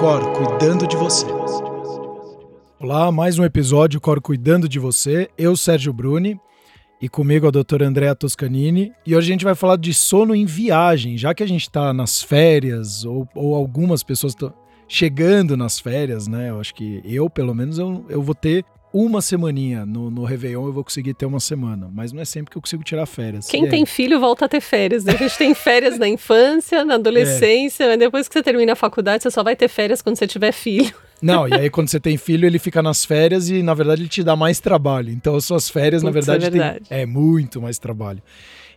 Cor cuidando de você. Olá, mais um episódio Cor cuidando de você. Eu, Sérgio Bruni, e comigo a doutora Andrea Toscanini. E hoje a gente vai falar de sono em viagem, já que a gente está nas férias, ou, ou algumas pessoas estão chegando nas férias, né? Eu acho que eu, pelo menos, eu, eu vou ter uma semaninha no, no Réveillon eu vou conseguir ter uma semana, mas não é sempre que eu consigo tirar férias. Quem tem filho volta a ter férias. Né? A gente tem férias na infância, na adolescência, mas depois que você termina a faculdade, você só vai ter férias quando você tiver filho. Não, e aí quando você tem filho, ele fica nas férias e na verdade ele te dá mais trabalho. Então as suas férias, Putz, na verdade, é, verdade. Tem, é muito mais trabalho.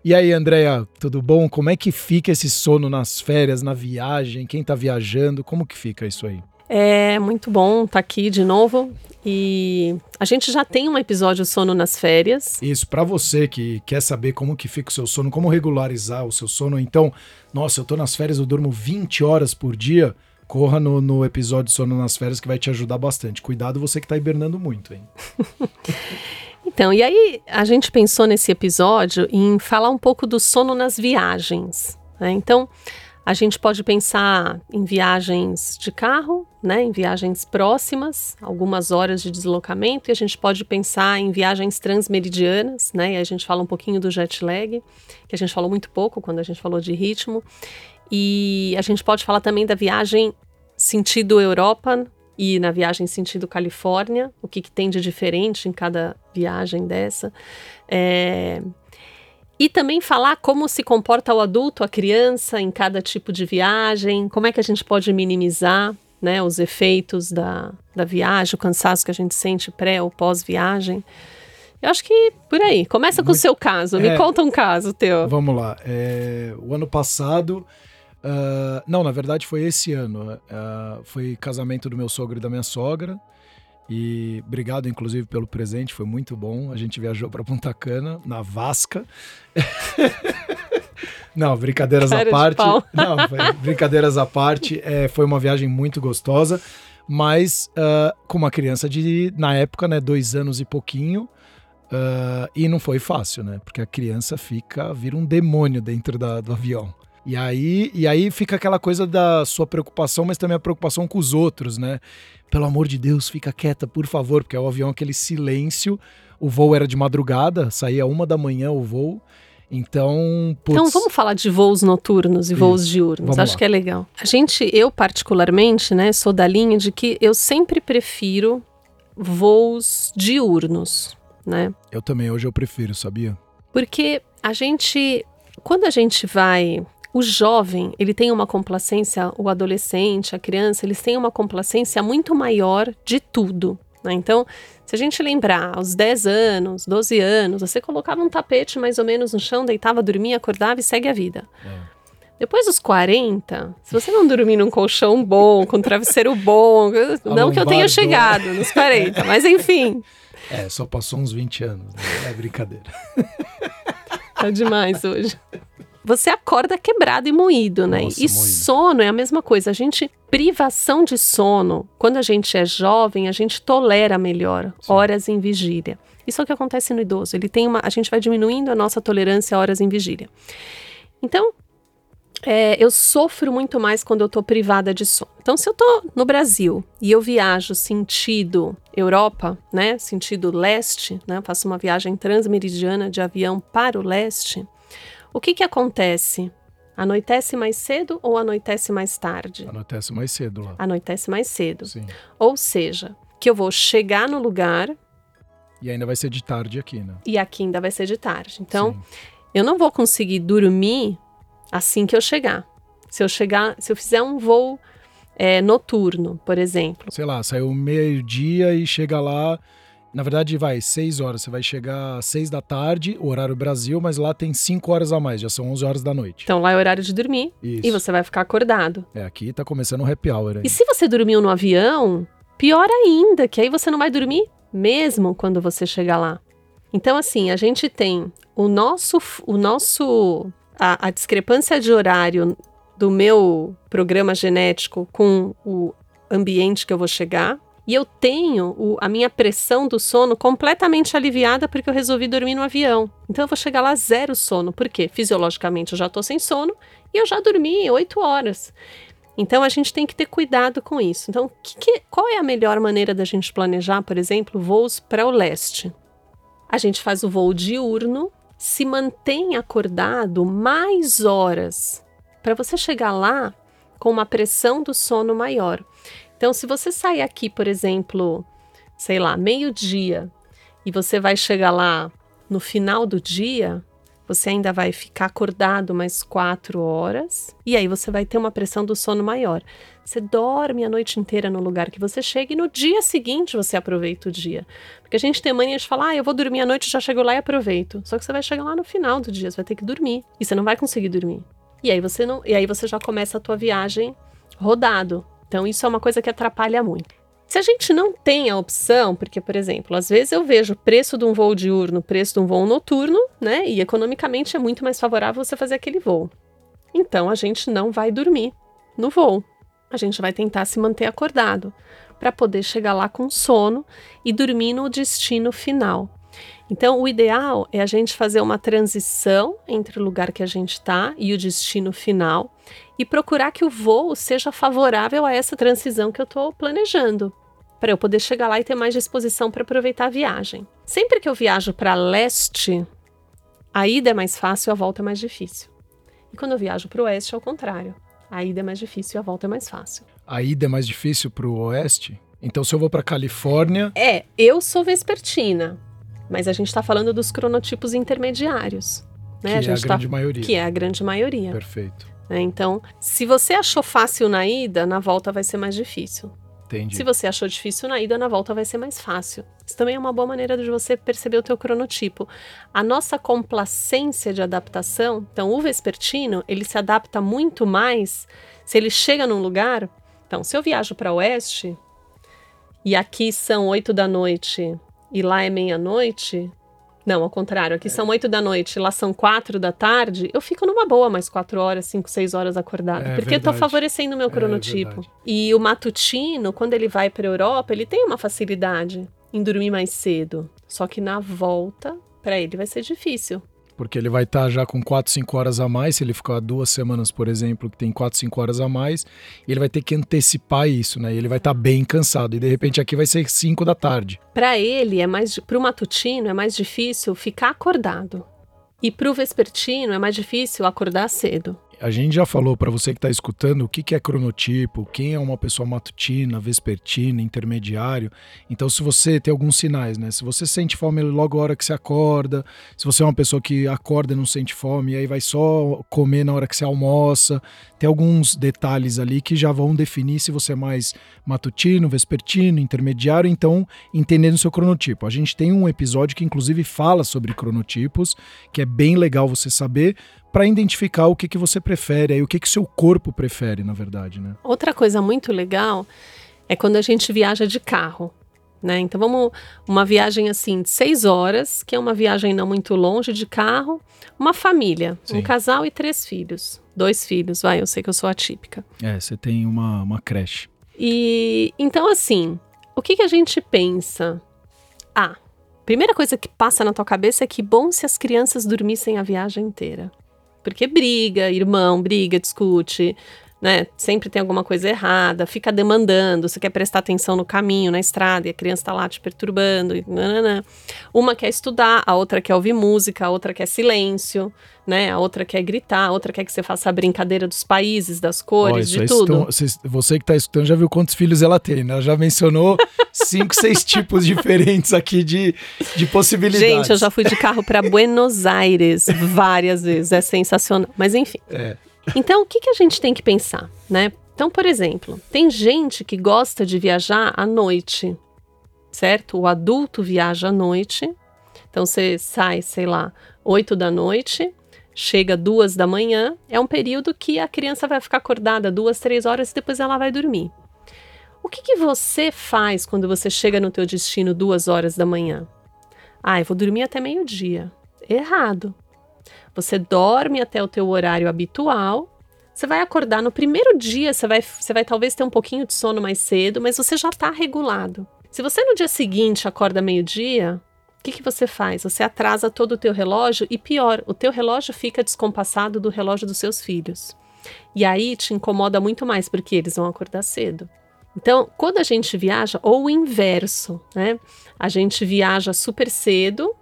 E aí, Andréia, tudo bom? Como é que fica esse sono nas férias, na viagem? Quem tá viajando? Como que fica isso aí? É muito bom estar tá aqui de novo. E a gente já tem um episódio sono nas férias. Isso, para você que quer saber como que fica o seu sono, como regularizar o seu sono, então, nossa, eu tô nas férias, eu durmo 20 horas por dia, corra no, no episódio Sono nas Férias que vai te ajudar bastante. Cuidado você que tá hibernando muito, hein? então, e aí a gente pensou nesse episódio em falar um pouco do sono nas viagens. Né? Então, a gente pode pensar em viagens de carro, né, em viagens próximas, algumas horas de deslocamento, e a gente pode pensar em viagens transmeridianas, né, e a gente fala um pouquinho do jet lag, que a gente falou muito pouco quando a gente falou de ritmo, e a gente pode falar também da viagem sentido Europa e na viagem sentido Califórnia, o que, que tem de diferente em cada viagem dessa. É, e também falar como se comporta o adulto, a criança em cada tipo de viagem, como é que a gente pode minimizar né, os efeitos da, da viagem, o cansaço que a gente sente pré ou pós-viagem. Eu acho que por aí. Começa com Muito, o seu caso. Me é, conta um caso teu. Vamos lá. É, o ano passado. Uh, não, na verdade foi esse ano. Uh, foi casamento do meu sogro e da minha sogra. E obrigado, inclusive, pelo presente, foi muito bom. A gente viajou para Punta Cana, na Vasca. Não, brincadeiras Cara à parte. Não, brincadeiras à parte. É, foi uma viagem muito gostosa, mas uh, com uma criança de, na época, né, dois anos e pouquinho. Uh, e não foi fácil, né? Porque a criança fica, vira um demônio dentro da, do avião. E aí, e aí fica aquela coisa da sua preocupação, mas também a preocupação com os outros, né? Pelo amor de Deus, fica quieta, por favor, porque é o avião aquele silêncio. O voo era de madrugada, saía uma da manhã o voo. Então, putz. Então vamos falar de voos noturnos e voos Isso, diurnos. Acho lá. que é legal. A gente, eu particularmente, né, sou da linha de que eu sempre prefiro voos diurnos, né? Eu também, hoje eu prefiro, sabia? Porque a gente, quando a gente vai o jovem, ele tem uma complacência, o adolescente, a criança, eles têm uma complacência muito maior de tudo. Né? Então, se a gente lembrar, aos 10 anos, 12 anos, você colocava um tapete mais ou menos no chão, deitava, dormia, acordava e segue a vida. É. Depois dos 40, se você não dormir num colchão bom, com um travesseiro bom, não que eu tenha chegado nos 40, mas enfim. É, só passou uns 20 anos, né? é brincadeira. Tá demais hoje você acorda quebrado e moído, né? Nossa, e moído. sono é a mesma coisa. A gente, privação de sono, quando a gente é jovem, a gente tolera melhor Sim. horas em vigília. Isso é o que acontece no idoso. Ele tem uma, a gente vai diminuindo a nossa tolerância a horas em vigília. Então, é, eu sofro muito mais quando eu tô privada de sono. Então, se eu tô no Brasil e eu viajo sentido Europa, né, sentido leste, né, faço uma viagem transmeridiana de avião para o leste, o que que acontece? Anoitece mais cedo ou anoitece mais tarde? Anoitece mais cedo lá. Anoitece mais cedo. Sim. Ou seja, que eu vou chegar no lugar. E ainda vai ser de tarde aqui, né? E aqui ainda vai ser de tarde. Então, Sim. eu não vou conseguir dormir assim que eu chegar. Se eu chegar, se eu fizer um voo é, noturno, por exemplo. Sei lá, saiu meio-dia e chega lá na verdade, vai, seis horas. Você vai chegar às seis da tarde, horário Brasil, mas lá tem cinco horas a mais, já são onze horas da noite. Então lá é horário de dormir. Isso. E você vai ficar acordado. É, aqui tá começando o happy hour. Aí. E se você dormiu no avião, pior ainda, que aí você não vai dormir mesmo quando você chegar lá. Então, assim, a gente tem o nosso. O nosso a, a discrepância de horário do meu programa genético com o ambiente que eu vou chegar e eu tenho o, a minha pressão do sono completamente aliviada porque eu resolvi dormir no avião. Então eu vou chegar lá zero sono. Por quê? Fisiologicamente eu já estou sem sono e eu já dormi oito horas. Então a gente tem que ter cuidado com isso. Então, que, que, qual é a melhor maneira da gente planejar, por exemplo, voos para o leste? A gente faz o voo diurno, se mantém acordado mais horas para você chegar lá com uma pressão do sono maior. Então, se você sair aqui, por exemplo, sei lá, meio-dia, e você vai chegar lá no final do dia, você ainda vai ficar acordado mais quatro horas e aí você vai ter uma pressão do sono maior. Você dorme a noite inteira no lugar que você chega e no dia seguinte você aproveita o dia. Porque a gente tem mania de falar, ah, eu vou dormir à noite, já chego lá e aproveito. Só que você vai chegar lá no final do dia, você vai ter que dormir e você não vai conseguir dormir. E aí você não, e aí você já começa a tua viagem rodado. Então isso é uma coisa que atrapalha muito. Se a gente não tem a opção, porque, por exemplo, às vezes eu vejo o preço de um voo diurno, preço de um voo noturno, né? E economicamente é muito mais favorável você fazer aquele voo. Então a gente não vai dormir no voo. A gente vai tentar se manter acordado para poder chegar lá com sono e dormir no destino final. Então, o ideal é a gente fazer uma transição entre o lugar que a gente está e o destino final e procurar que o voo seja favorável a essa transição que eu estou planejando para eu poder chegar lá e ter mais disposição para aproveitar a viagem. Sempre que eu viajo para leste, a ida é mais fácil e a volta é mais difícil. E quando eu viajo para o oeste, é o contrário. A ida é mais difícil e a volta é mais fácil. A ida é mais difícil para o oeste? Então, se eu vou para Califórnia. É, eu sou vespertina, mas a gente está falando dos cronotipos intermediários. Né? Que a é a tá grande tá... maioria. Que é a grande maioria. Perfeito. É, então, se você achou fácil na ida, na volta vai ser mais difícil. Entendi. Se você achou difícil na ida, na volta vai ser mais fácil. Isso também é uma boa maneira de você perceber o teu cronotipo. A nossa complacência de adaptação, então o vespertino, ele se adapta muito mais se ele chega num lugar. Então, se eu viajo para oeste e aqui são oito da noite e lá é meia-noite, não, ao contrário. Aqui é. são oito da noite, lá são quatro da tarde. Eu fico numa boa mais quatro horas, cinco, seis horas acordado. É, porque verdade. eu tô favorecendo o meu é cronotipo. É, e o matutino, quando ele vai para Europa, ele tem uma facilidade em dormir mais cedo. Só que na volta, para ele vai ser difícil porque ele vai estar tá já com 4, 5 horas a mais, se ele ficar duas semanas, por exemplo, que tem 4, 5 horas a mais, ele vai ter que antecipar isso, né? Ele vai estar tá bem cansado, e de repente aqui vai ser 5 da tarde. Para ele, é mais para o matutino é mais difícil ficar acordado. E para o vespertino é mais difícil acordar cedo. A gente já falou para você que está escutando o que, que é cronotipo, quem é uma pessoa matutina, vespertina, intermediário. Então, se você tem alguns sinais, né? Se você sente fome logo a hora que você acorda, se você é uma pessoa que acorda e não sente fome, e aí vai só comer na hora que você almoça, tem alguns detalhes ali que já vão definir se você é mais matutino, vespertino, intermediário, então entendendo o seu cronotipo. A gente tem um episódio que inclusive fala sobre cronotipos, que é bem legal você saber, para identificar o que, que você prefere, aí o que, que seu corpo prefere, na verdade, né? Outra coisa muito legal é quando a gente viaja de carro. Né? Então vamos uma viagem assim de seis horas, que é uma viagem não muito longe de carro, uma família, Sim. um casal e três filhos, dois filhos, vai, eu sei que eu sou atípica. É, você tem uma, uma creche. E então assim, o que, que a gente pensa? Ah, primeira coisa que passa na tua cabeça é que bom se as crianças dormissem a viagem inteira. Porque briga, irmão, briga, discute, né? Sempre tem alguma coisa errada, fica demandando, você quer prestar atenção no caminho, na estrada, e a criança está lá te perturbando. E. Uma quer estudar, a outra quer ouvir música, a outra quer silêncio, né? A outra quer gritar, a outra quer que você faça a brincadeira dos países, das cores, de tudo. Estão, você que está escutando já viu quantos filhos ela tem, né? Ela já mencionou cinco, seis tipos diferentes aqui de, de possibilidades. Gente, eu já fui de carro para Buenos Aires várias vezes, é sensacional. Mas enfim. É. Então, o que, que a gente tem que pensar, né? Então, por exemplo, tem gente que gosta de viajar à noite, certo? O adulto viaja à noite. Então, você sai, sei lá, 8 da noite, chega duas da manhã, é um período que a criança vai ficar acordada duas, três horas e depois ela vai dormir. O que, que você faz quando você chega no teu destino duas horas da manhã? Ah, eu vou dormir até meio-dia. Errado. Você dorme até o teu horário habitual. Você vai acordar no primeiro dia, você vai, você vai talvez ter um pouquinho de sono mais cedo, mas você já está regulado. Se você no dia seguinte acorda meio-dia, o que, que você faz? Você atrasa todo o teu relógio e pior, o teu relógio fica descompassado do relógio dos seus filhos. E aí te incomoda muito mais, porque eles vão acordar cedo. Então, quando a gente viaja, ou o inverso, né? A gente viaja super cedo,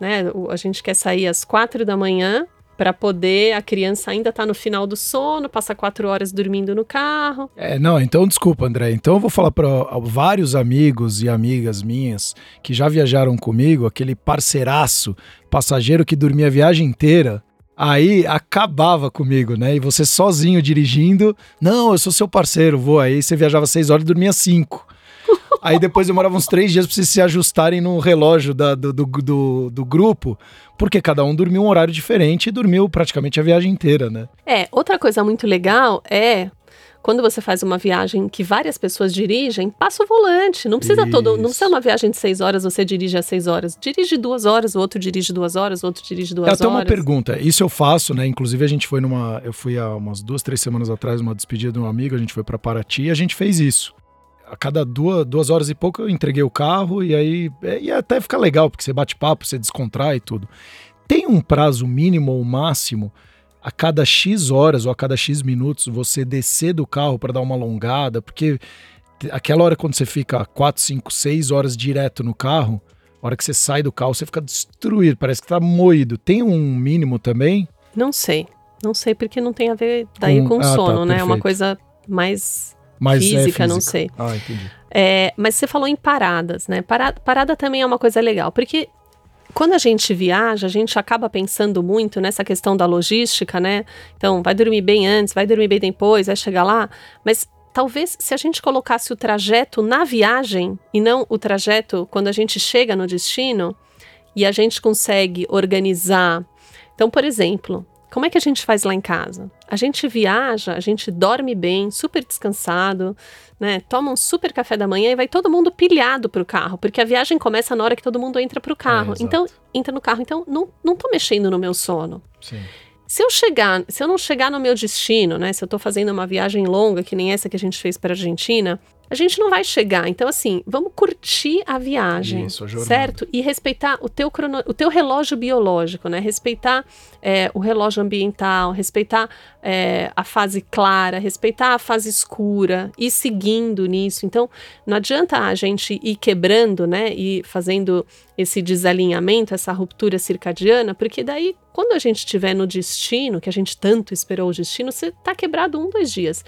né? A gente quer sair às quatro da manhã para poder a criança ainda tá no final do sono, passa quatro horas dormindo no carro. É, não, então desculpa, André. Então eu vou falar para vários amigos e amigas minhas que já viajaram comigo, aquele parceiraço, passageiro que dormia a viagem inteira. Aí acabava comigo, né? E você sozinho dirigindo, não, eu sou seu parceiro, vou aí. Você viajava seis horas e dormia cinco. Aí depois demorava uns três dias para vocês se ajustarem no relógio da, do, do, do, do, grupo, porque cada um dormiu um horário diferente e dormiu praticamente a viagem inteira, né? É, outra coisa muito legal é quando você faz uma viagem que várias pessoas dirigem, passa o volante. Não precisa Isso. todo, não precisa uma viagem de seis horas, você dirige às seis horas. Dirige duas horas, o outro dirige duas horas, o outro dirige duas horas. Até uma pergunta. Isso eu faço, né? Inclusive a gente foi numa, eu fui há umas duas, três semanas atrás numa despedida de um amigo, a gente foi para Paraty e a gente fez isso a cada duas, duas horas e pouco eu entreguei o carro e aí é, e até fica legal, porque você bate papo, você descontrai e tudo. Tem um prazo mínimo ou máximo a cada X horas ou a cada X minutos você descer do carro para dar uma alongada, porque aquela hora quando você fica 4, 5, 6 horas direto no carro, a hora que você sai do carro, você fica destruído, parece que tá moído. Tem um mínimo também? Não sei. Não sei porque não tem a ver daí com, com ah, tá, sono, tá, né? É uma coisa mais mas física, é física, não sei. Ah, entendi. É, mas você falou em paradas, né? Parada, parada também é uma coisa legal, porque quando a gente viaja, a gente acaba pensando muito nessa questão da logística, né? Então, vai dormir bem antes, vai dormir bem depois, vai chegar lá. Mas talvez se a gente colocasse o trajeto na viagem e não o trajeto quando a gente chega no destino e a gente consegue organizar. Então, por exemplo, como é que a gente faz lá em casa? A gente viaja, a gente dorme bem, super descansado, né? Toma um super café da manhã e vai todo mundo pilhado pro carro, porque a viagem começa na hora que todo mundo entra pro carro. É, então, entra no carro. Então, não, não tô mexendo no meu sono. Sim. Se eu chegar, se eu não chegar no meu destino, né? Se eu tô fazendo uma viagem longa, que nem essa que a gente fez para Argentina, a gente não vai chegar. Então, assim, vamos curtir a viagem, Isso, a certo? E respeitar o teu, crono, o teu relógio biológico, né? Respeitar é, o relógio ambiental, respeitar é, a fase clara, respeitar a fase escura, e seguindo nisso. Então, não adianta a gente ir quebrando, né? E fazendo esse desalinhamento, essa ruptura circadiana, porque daí, quando a gente estiver no destino, que a gente tanto esperou o destino, você tá quebrado um, dois dias.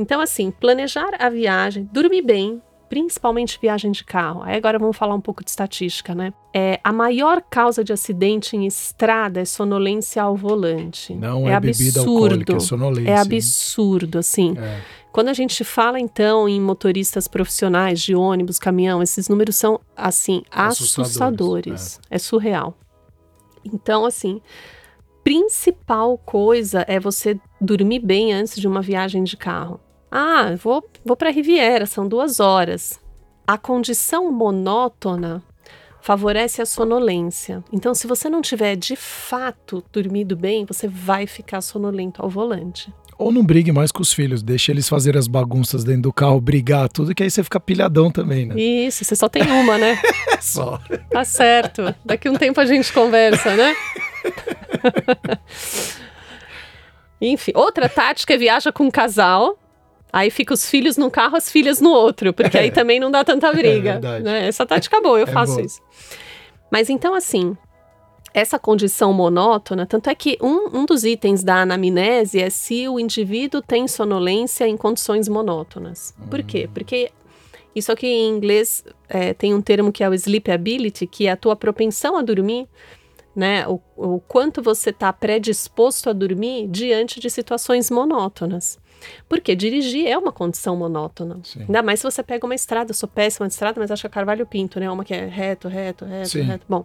Então, assim, planejar a viagem, dormir bem, principalmente viagem de carro. Aí agora vamos falar um pouco de estatística, né? É, a maior causa de acidente em estrada é sonolência ao volante. Não é, é bebida absurdo. alcoólica, é sonolência. É absurdo, assim. É. Quando a gente fala, então, em motoristas profissionais de ônibus, caminhão, esses números são, assim, assustadores. assustadores. É. é surreal. Então, assim, principal coisa é você dormir bem antes de uma viagem de carro. Ah, vou, vou para a Riviera, são duas horas. A condição monótona favorece a sonolência. Então, se você não tiver de fato dormido bem, você vai ficar sonolento ao volante. Ou não brigue mais com os filhos, deixe eles fazerem as bagunças dentro do carro, brigar, tudo, que aí você fica pilhadão também, né? Isso, você só tem uma, né? só. Tá certo. Daqui um tempo a gente conversa, né? Enfim, outra tática é viaja com um casal Aí fica os filhos num carro, as filhas no outro, porque é. aí também não dá tanta briga. É né? Essa tática boa, eu é faço isso. Mas então, assim, essa condição monótona, tanto é que um, um dos itens da anamnese é se o indivíduo tem sonolência em condições monótonas. Por quê? Hum. Porque isso aqui em inglês é, tem um termo que é o sleep ability, que é a tua propensão a dormir, né? O, o quanto você está predisposto a dormir diante de situações monótonas. Porque dirigir é uma condição monótona. Sim. Ainda mais se você pega uma estrada, eu sou péssima de estrada, mas acho que a Carvalho Pinto, né? Uma que é reto, reto, reto, Sim. reto. Bom,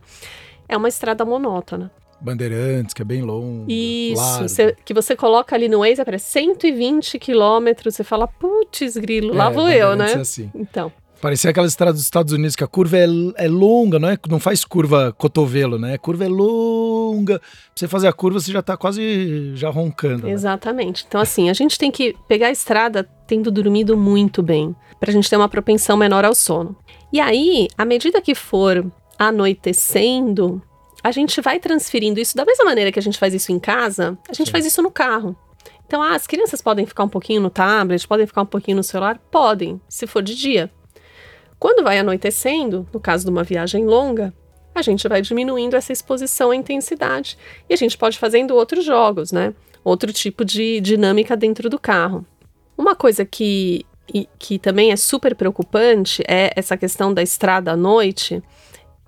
é uma estrada monótona. Bandeirantes, que é bem longo. Isso, que você coloca ali no Waze, aparece 120 quilômetros, você fala, putz, grilo, é, lá vou eu, né? É assim. Então. Parecia aquela estrada dos Estados Unidos que a curva é, é longa, não, é, não faz curva cotovelo, né? A curva é longa. Pra você fazer a curva, você já tá quase já roncando. Né? Exatamente. Então, assim, a gente tem que pegar a estrada tendo dormido muito bem, pra gente ter uma propensão menor ao sono. E aí, à medida que for anoitecendo, a gente vai transferindo isso da mesma maneira que a gente faz isso em casa, a gente Sim. faz isso no carro. Então, ah, as crianças podem ficar um pouquinho no tablet, podem ficar um pouquinho no celular? Podem, se for de dia. Quando vai anoitecendo, no caso de uma viagem longa, a gente vai diminuindo essa exposição à intensidade e a gente pode fazendo outros jogos, né? Outro tipo de dinâmica dentro do carro. Uma coisa que, que também é super preocupante é essa questão da estrada à noite,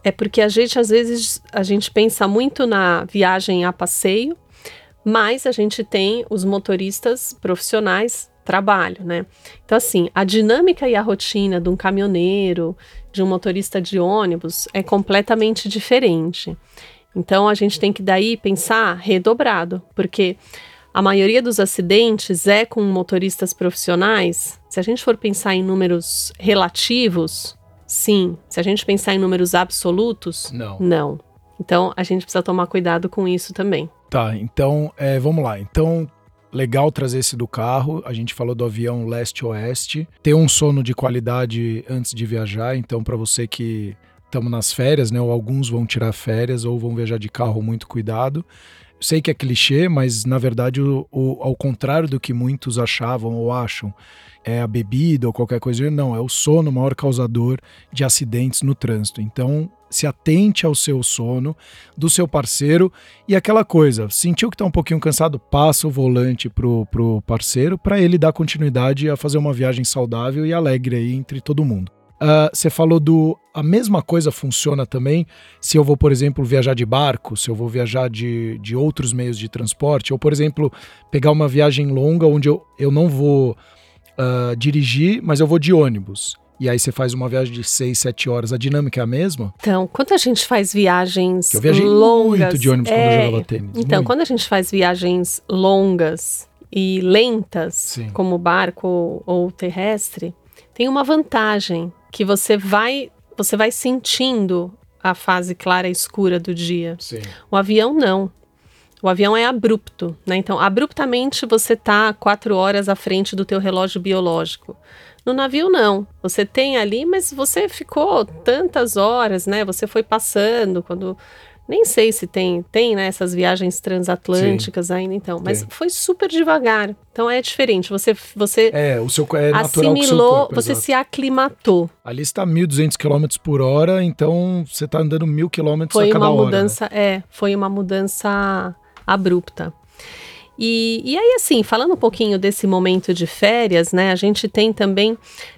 é porque a gente às vezes a gente pensa muito na viagem a passeio, mas a gente tem os motoristas profissionais trabalho, né? Então, assim, a dinâmica e a rotina de um caminhoneiro, de um motorista de ônibus é completamente diferente. Então, a gente tem que daí pensar redobrado, porque a maioria dos acidentes é com motoristas profissionais. Se a gente for pensar em números relativos, sim. Se a gente pensar em números absolutos, não. Não. Então, a gente precisa tomar cuidado com isso também. Tá, então, é, vamos lá. Então, legal trazer esse do carro. A gente falou do avião leste-oeste. Ter um sono de qualidade antes de viajar. Então, para você que estamos nas férias, né? Ou alguns vão tirar férias ou vão viajar de carro, muito cuidado. Sei que é clichê, mas na verdade, o, o, ao contrário do que muitos achavam ou acham, é a bebida ou qualquer coisa, não, é o sono o maior causador de acidentes no trânsito. Então, se atente ao seu sono, do seu parceiro e aquela coisa, sentiu que está um pouquinho cansado, passa o volante pro, pro parceiro para ele dar continuidade a fazer uma viagem saudável e alegre aí entre todo mundo. Uh, você falou do. A mesma coisa funciona também se eu vou, por exemplo, viajar de barco, se eu vou viajar de, de outros meios de transporte, ou, por exemplo, pegar uma viagem longa onde eu, eu não vou uh, dirigir, mas eu vou de ônibus e aí você faz uma viagem de 6, 7 horas, a dinâmica é a mesma? Então, quando a gente faz viagens eu viajei longas... muito de ônibus é... quando eu é, jogava tênis. Então, muito. quando a gente faz viagens longas e lentas, Sim. como barco ou terrestre, tem uma vantagem, que você vai, você vai sentindo a fase clara e escura do dia. Sim. O avião não. O avião é abrupto, né? Então, abruptamente você está quatro horas à frente do teu relógio biológico. No navio não. Você tem ali, mas você ficou tantas horas, né? Você foi passando quando nem sei se tem, tem né, essas viagens transatlânticas Sim, ainda então, mas tem. foi super devagar. Então é diferente. Você você É, o seu é assimilou, corpo, você exato. se aclimatou. Ali está 1.200 km por hora, então você está andando 1.000 km a cada hora. Foi uma mudança, né? é, foi uma mudança abrupta. E, e aí, assim, falando um pouquinho desse momento de férias, né, a gente tem também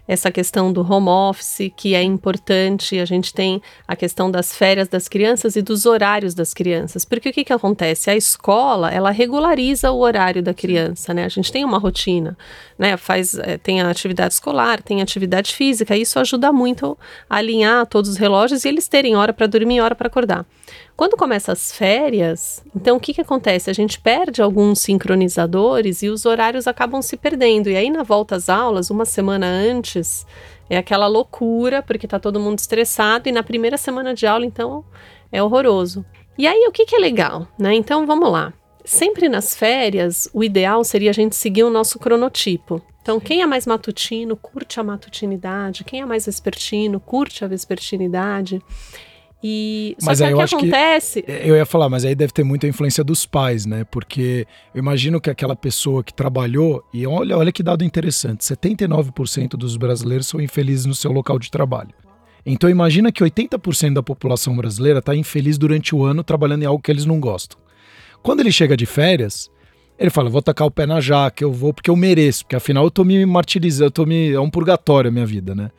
essa questão do home office, que é importante, a gente tem a questão das férias das crianças e dos horários das crianças. Porque o que, que acontece? A escola, ela regulariza o horário da criança, né? A gente tem uma rotina, né? Faz, é, tem a atividade escolar, tem a atividade física, isso ajuda muito a alinhar todos os relógios e eles terem hora para dormir e hora para acordar. Quando começa as férias, então o que, que acontece? A gente perde alguns sincronizadores e os horários acabam se perdendo. E aí, na volta às aulas, uma semana antes, é aquela loucura, porque está todo mundo estressado, e na primeira semana de aula, então, é horroroso. E aí, o que, que é legal? Né? Então, vamos lá. Sempre nas férias, o ideal seria a gente seguir o nosso cronotipo. Então, quem é mais matutino, curte a matutinidade. Quem é mais vespertino, curte a vespertinidade. E mas só que aí o que acontece. Que, eu ia falar, mas aí deve ter muita influência dos pais, né? Porque eu imagino que aquela pessoa que trabalhou, e olha, olha que dado interessante: 79% dos brasileiros são infelizes no seu local de trabalho. Então imagina que 80% da população brasileira está infeliz durante o ano trabalhando em algo que eles não gostam. Quando ele chega de férias, ele fala: vou tacar o pé na jaca, eu vou porque eu mereço, porque afinal eu tô me martirizando, eu tô me. É um purgatório a minha vida, né?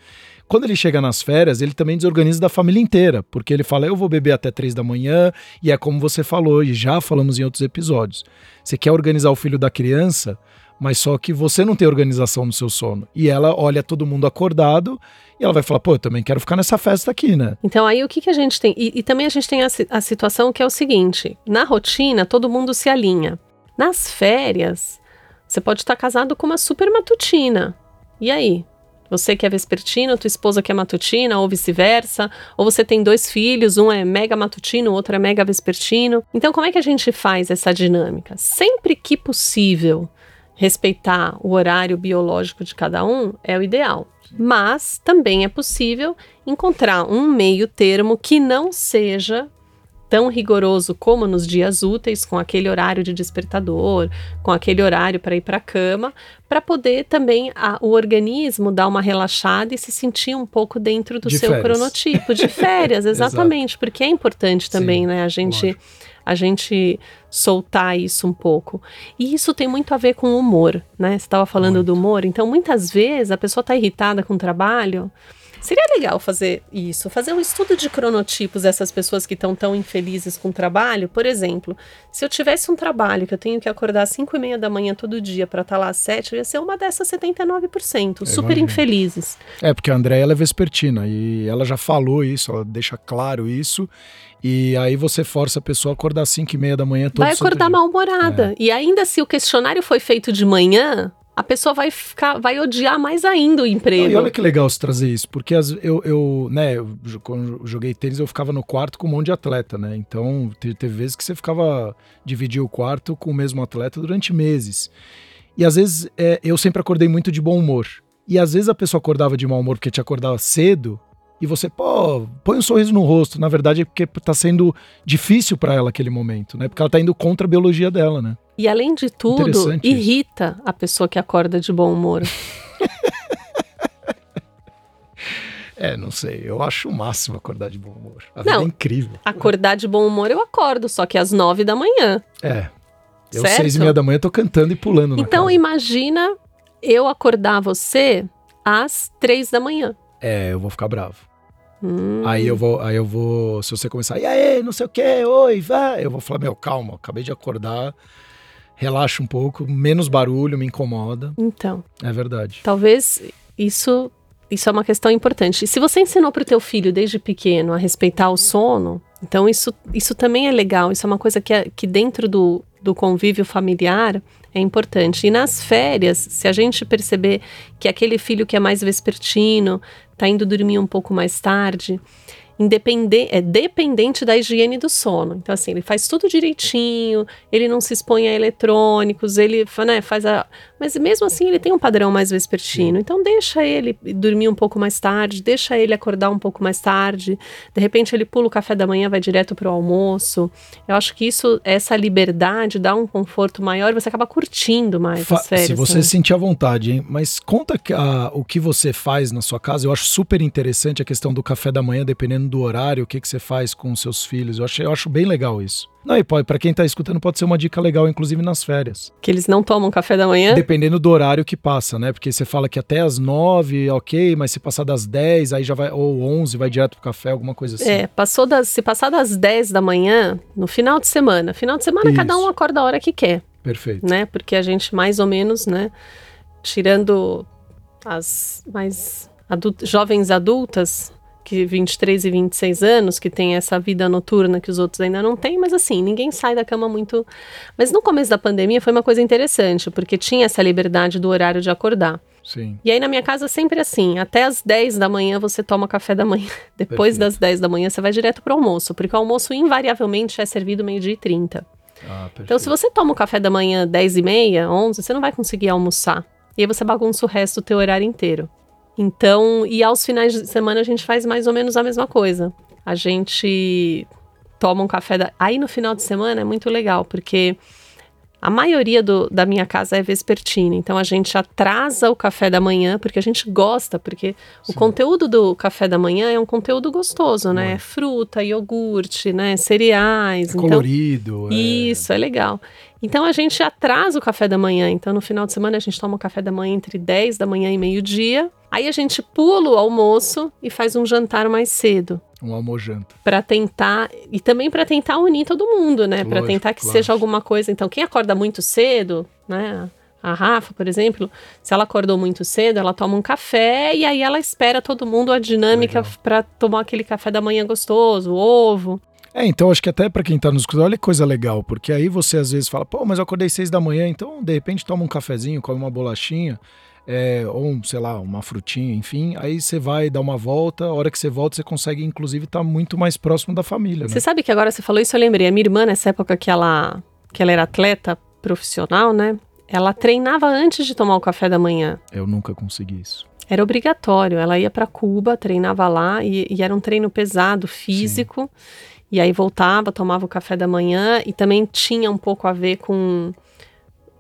Quando ele chega nas férias, ele também desorganiza da família inteira, porque ele fala: eu vou beber até três da manhã, e é como você falou, e já falamos em outros episódios. Você quer organizar o filho da criança, mas só que você não tem organização no seu sono. E ela olha todo mundo acordado e ela vai falar: pô, eu também quero ficar nessa festa aqui, né? Então, aí o que, que a gente tem? E, e também a gente tem a, a situação que é o seguinte: na rotina, todo mundo se alinha. Nas férias, você pode estar casado com uma super matutina. E aí? Você que é vespertino, tua esposa que é matutina, ou vice-versa, ou você tem dois filhos, um é mega matutino, o outro é mega vespertino. Então, como é que a gente faz essa dinâmica? Sempre que possível, respeitar o horário biológico de cada um é o ideal. Mas também é possível encontrar um meio termo que não seja tão rigoroso como nos dias úteis, com aquele horário de despertador, com aquele horário para ir para a cama, para poder também a, o organismo dar uma relaxada e se sentir um pouco dentro do de seu férias. cronotipo, de férias, exatamente, porque é importante também, Sim, né, a gente lógico. a gente soltar isso um pouco. E isso tem muito a ver com o humor, né? Você estava falando muito. do humor, então muitas vezes a pessoa está irritada com o trabalho, Seria legal fazer isso, fazer um estudo de cronotipos dessas pessoas que estão tão infelizes com o trabalho. Por exemplo, se eu tivesse um trabalho que eu tenho que acordar às 5 e meia da manhã todo dia para estar tá lá às 7, eu ia ser uma dessas 79%, super infelizes. É, porque a Andréia é vespertina e ela já falou isso, ela deixa claro isso. E aí você força a pessoa a acordar às 5 e meia da manhã todo Vai acordar mal-humorada. É. E ainda se o questionário foi feito de manhã, a pessoa vai ficar, vai odiar mais ainda o emprego. E olha que legal você trazer isso, porque as, eu, eu, né, eu, quando joguei tênis, eu ficava no quarto com um monte de atleta, né? Então, teve, teve vezes que você ficava, dividia o quarto com o mesmo atleta durante meses. E às vezes é, eu sempre acordei muito de bom humor. E às vezes a pessoa acordava de mau humor porque te acordava cedo, e você, pô, põe um sorriso no rosto. Na verdade é porque tá sendo difícil para ela aquele momento, né? Porque ela tá indo contra a biologia dela, né? E além de tudo, irrita isso. a pessoa que acorda de bom humor. é, não sei. Eu acho o máximo acordar de bom humor. A não, vida é incrível. Acordar de bom humor eu acordo, só que às nove da manhã. É. Eu, certo? seis e meia da manhã, tô cantando e pulando Então, imagina eu acordar você às três da manhã. É, eu vou ficar bravo. Hum. Aí eu vou, aí eu vou, se você começar, e aí, não sei o que, oi, vai, eu vou falar, meu, calma, acabei de acordar, relaxa um pouco, menos barulho, me incomoda. Então. É verdade. Talvez isso, isso é uma questão importante. E se você ensinou para o teu filho desde pequeno a respeitar o sono, então isso, isso também é legal, isso é uma coisa que, é, que dentro do, do convívio familiar é importante. E nas férias, se a gente perceber que aquele filho que é mais vespertino está indo dormir um pouco mais tarde, independente, é dependente da higiene do sono. Então, assim, ele faz tudo direitinho, ele não se expõe a eletrônicos, ele né, faz a. Mas mesmo assim ele tem um padrão mais vespertino. Então deixa ele dormir um pouco mais tarde, deixa ele acordar um pouco mais tarde. De repente ele pula o café da manhã, vai direto para o almoço. Eu acho que isso, essa liberdade dá um conforto maior, você acaba curtindo mais Fa as férias. Se você né? sentir à vontade, hein? Mas conta a, o que você faz na sua casa. Eu acho super interessante a questão do café da manhã, dependendo do horário, o que, que você faz com os seus filhos. Eu acho, eu acho bem legal isso. Não, e pode, para quem tá escutando, pode ser uma dica legal, inclusive nas férias. Que eles não tomam café da manhã? Dependendo do horário que passa, né? Porque você fala que até às nove, ok, mas se passar das dez, aí já vai, ou onze, vai direto pro café, alguma coisa assim. É, passou das, se passar das dez da manhã, no final de semana. Final de semana, Isso. cada um acorda a hora que quer. Perfeito. Né? Porque a gente, mais ou menos, né, tirando as mais adult jovens adultas, que 23 e 26 anos, que tem essa vida noturna que os outros ainda não têm, mas assim, ninguém sai da cama muito. Mas no começo da pandemia foi uma coisa interessante, porque tinha essa liberdade do horário de acordar. Sim. E aí na minha casa sempre assim, até as 10 da manhã você toma café da manhã. Depois Perfeito. das 10 da manhã você vai direto para o almoço, porque o almoço invariavelmente é servido meio-dia e 30. Ah, então se você toma o café da manhã 10 e meia, 11, você não vai conseguir almoçar. E aí você bagunça o resto do teu horário inteiro. Então, e aos finais de semana a gente faz mais ou menos a mesma coisa. A gente toma um café da... Aí no final de semana é muito legal, porque a maioria do, da minha casa é vespertina, então a gente atrasa o café da manhã, porque a gente gosta, porque Sim. o conteúdo do café da manhã é um conteúdo gostoso, né? É fruta, iogurte, né? Cereais. É então, colorido. É... Isso, é legal. Então a gente atrasa o café da manhã. Então no final de semana a gente toma o café da manhã entre 10 da manhã e meio-dia. Aí a gente pula o almoço e faz um jantar mais cedo. Um almojanta. Para tentar e também para tentar unir todo mundo, né? Para tentar que seja alguma coisa. Então, quem acorda muito cedo, né? A Rafa, por exemplo, se ela acordou muito cedo, ela toma um café e aí ela espera todo mundo a dinâmica para tomar aquele café da manhã gostoso, ovo. É, então acho que até para quem tá nos escutando, olha que coisa legal, porque aí você às vezes fala, pô, mas eu acordei seis da manhã, então de repente toma um cafezinho, come uma bolachinha é, ou sei lá, uma frutinha, enfim. Aí você vai dar uma volta, a hora que você volta, você consegue, inclusive, estar tá muito mais próximo da família. Né? Você sabe que agora você falou isso, eu lembrei. A minha irmã, nessa época que ela, que ela era atleta profissional, né? Ela treinava antes de tomar o café da manhã. Eu nunca consegui isso. Era obrigatório. Ela ia para Cuba, treinava lá e, e, era um treino pesado, físico. Sim. e aí voltava, tomava o café da manhã e também tinha um pouco a ver com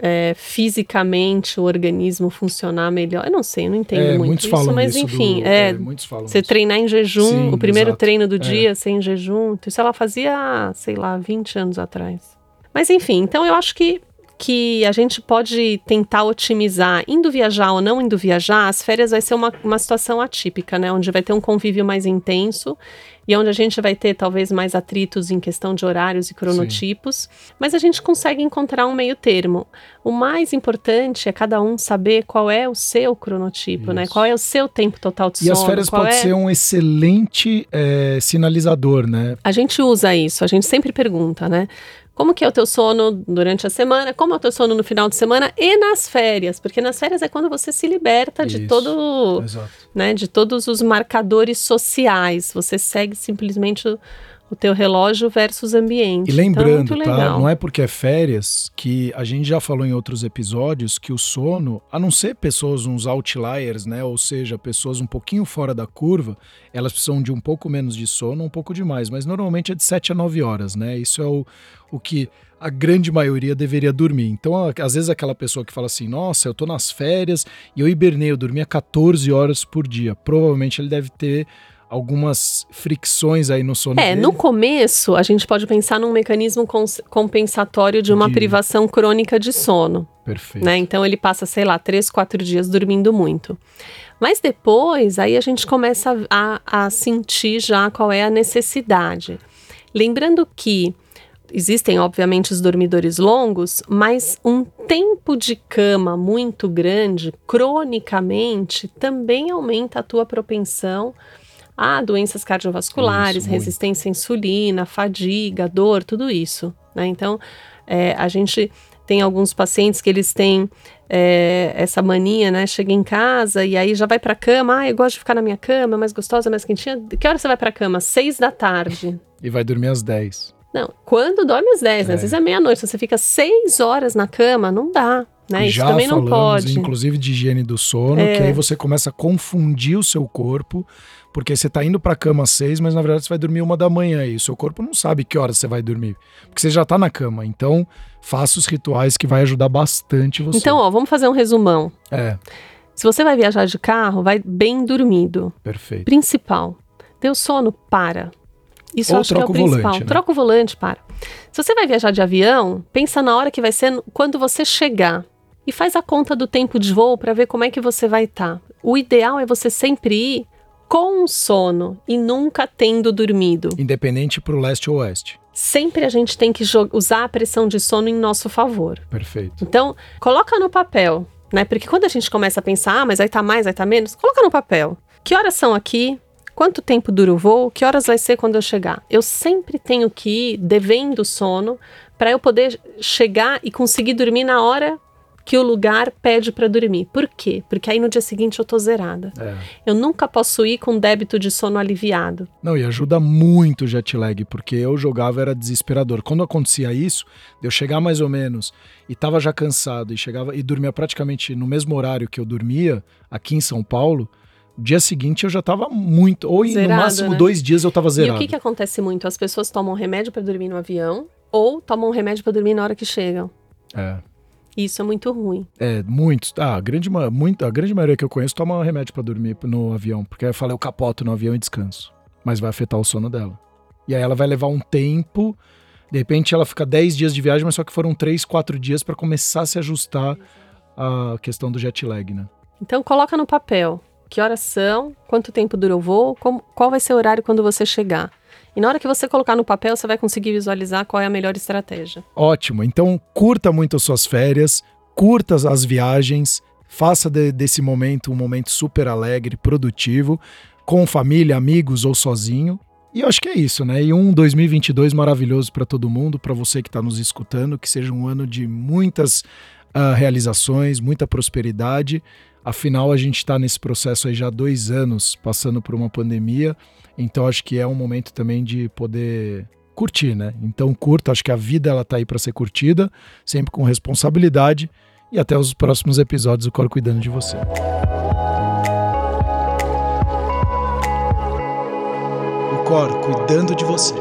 é, fisicamente o organismo funcionar melhor. Eu não sei, eu não entendo é, muito isso, mas enfim, do, é, é você isso. treinar em jejum, Sim, o primeiro exato. treino do é. dia sem jejum, isso ela fazia, sei lá, 20 anos atrás. Mas enfim, então eu acho que que a gente pode tentar otimizar, indo viajar ou não indo viajar, as férias vai ser uma, uma situação atípica, né? Onde vai ter um convívio mais intenso e onde a gente vai ter talvez mais atritos em questão de horários e cronotipos, Sim. mas a gente consegue encontrar um meio termo. O mais importante é cada um saber qual é o seu cronotipo, né? Isso. né? Qual é o seu tempo total de e sono. E as férias pode é... ser um excelente é, sinalizador, né? A gente usa isso, a gente sempre pergunta, né? Como que é o teu sono durante a semana, como é o teu sono no final de semana e nas férias, porque nas férias é quando você se liberta Isso, de todo, exato. né, de todos os marcadores sociais. Você segue simplesmente o, o teu relógio versus ambiente. E lembrando, então, é tá? Não é porque é férias que a gente já falou em outros episódios que o sono, a não ser pessoas uns outliers, né, ou seja, pessoas um pouquinho fora da curva, elas precisam de um pouco menos de sono, um pouco de mais, mas normalmente é de 7 a 9 horas, né? Isso é o o que a grande maioria deveria dormir. Então, às vezes, aquela pessoa que fala assim: Nossa, eu tô nas férias e eu hibernei, eu dormia 14 horas por dia. Provavelmente ele deve ter algumas fricções aí no sono. É, dele. no começo, a gente pode pensar num mecanismo compensatório de uma de... privação crônica de sono. Perfeito. Né? Então, ele passa, sei lá, três, quatro dias dormindo muito. Mas depois, aí a gente começa a, a sentir já qual é a necessidade. Lembrando que existem, obviamente, os dormidores longos, mas um tempo de cama muito grande, cronicamente, também aumenta a tua propensão a doenças cardiovasculares, isso, resistência à insulina, fadiga, dor, tudo isso. Né? Então, é, a gente tem alguns pacientes que eles têm é, essa mania, né? Chega em casa e aí já vai para cama. Ah, eu gosto de ficar na minha cama, mais gostosa, mais quentinha. Que hora você vai para cama? Seis da tarde. E vai dormir às dez. Não, quando dorme às 10, né? Às é. vezes é meia-noite. Você fica 6 horas na cama, não dá. Né? Isso Já também não falamos, pode. inclusive, de higiene do sono, é. que aí você começa a confundir o seu corpo, porque você tá indo pra cama às 6, mas na verdade você vai dormir uma da manhã e o seu corpo não sabe que horas você vai dormir, porque você já tá na cama. Então, faça os rituais que vai ajudar bastante você. Então, ó, vamos fazer um resumão. É. Se você vai viajar de carro, vai bem dormido. Perfeito. Principal. Deu sono, para. Isso Ou acho que é o, o principal. Volante, né? Troca o volante, para. Se você vai viajar de avião, pensa na hora que vai ser quando você chegar. E faz a conta do tempo de voo para ver como é que você vai estar. Tá. O ideal é você sempre ir com sono e nunca tendo dormido. Independente para o leste ou oeste. Sempre a gente tem que usar a pressão de sono em nosso favor. Perfeito. Então, coloca no papel, né? Porque quando a gente começa a pensar, ah, mas estar tá mais, estar tá menos, coloca no papel. Que horas são aqui? Quanto tempo dura o voo? Que horas vai ser quando eu chegar? Eu sempre tenho que ir devendo sono para eu poder chegar e conseguir dormir na hora que o lugar pede para dormir. Por quê? Porque aí no dia seguinte eu tô zerada. É. Eu nunca posso ir com débito de sono aliviado. Não, e ajuda muito o jet lag, porque eu jogava era desesperador. Quando acontecia isso, eu chegar mais ou menos e tava já cansado e chegava e dormia praticamente no mesmo horário que eu dormia aqui em São Paulo, dia seguinte eu já estava muito, ou zerado, no máximo né? dois dias eu estava zerado. E o que, que acontece muito? As pessoas tomam remédio para dormir no avião ou tomam remédio para dormir na hora que chegam. É. Isso é muito ruim. É, muitos. Ah, a grande, muito, a grande maioria que eu conheço toma remédio para dormir no avião, porque eu falo, eu capoto no avião e descanso. Mas vai afetar o sono dela. E aí ela vai levar um tempo, de repente ela fica 10 dias de viagem, mas só que foram 3, 4 dias para começar a se ajustar à questão do jet lag, né? Então coloca no papel que horas são, quanto tempo dura o voo, como, qual vai ser o horário quando você chegar. E na hora que você colocar no papel, você vai conseguir visualizar qual é a melhor estratégia. Ótimo. Então, curta muito as suas férias, curta as viagens, faça de, desse momento um momento super alegre, produtivo, com família, amigos ou sozinho. E eu acho que é isso, né? E um 2022 maravilhoso para todo mundo, para você que está nos escutando, que seja um ano de muitas uh, realizações, muita prosperidade Afinal, a gente está nesse processo aí já há dois anos, passando por uma pandemia, então acho que é um momento também de poder curtir, né? Então curta, acho que a vida ela tá aí para ser curtida, sempre com responsabilidade e até os próximos episódios do Cor cuidando de você. O Cor cuidando de você.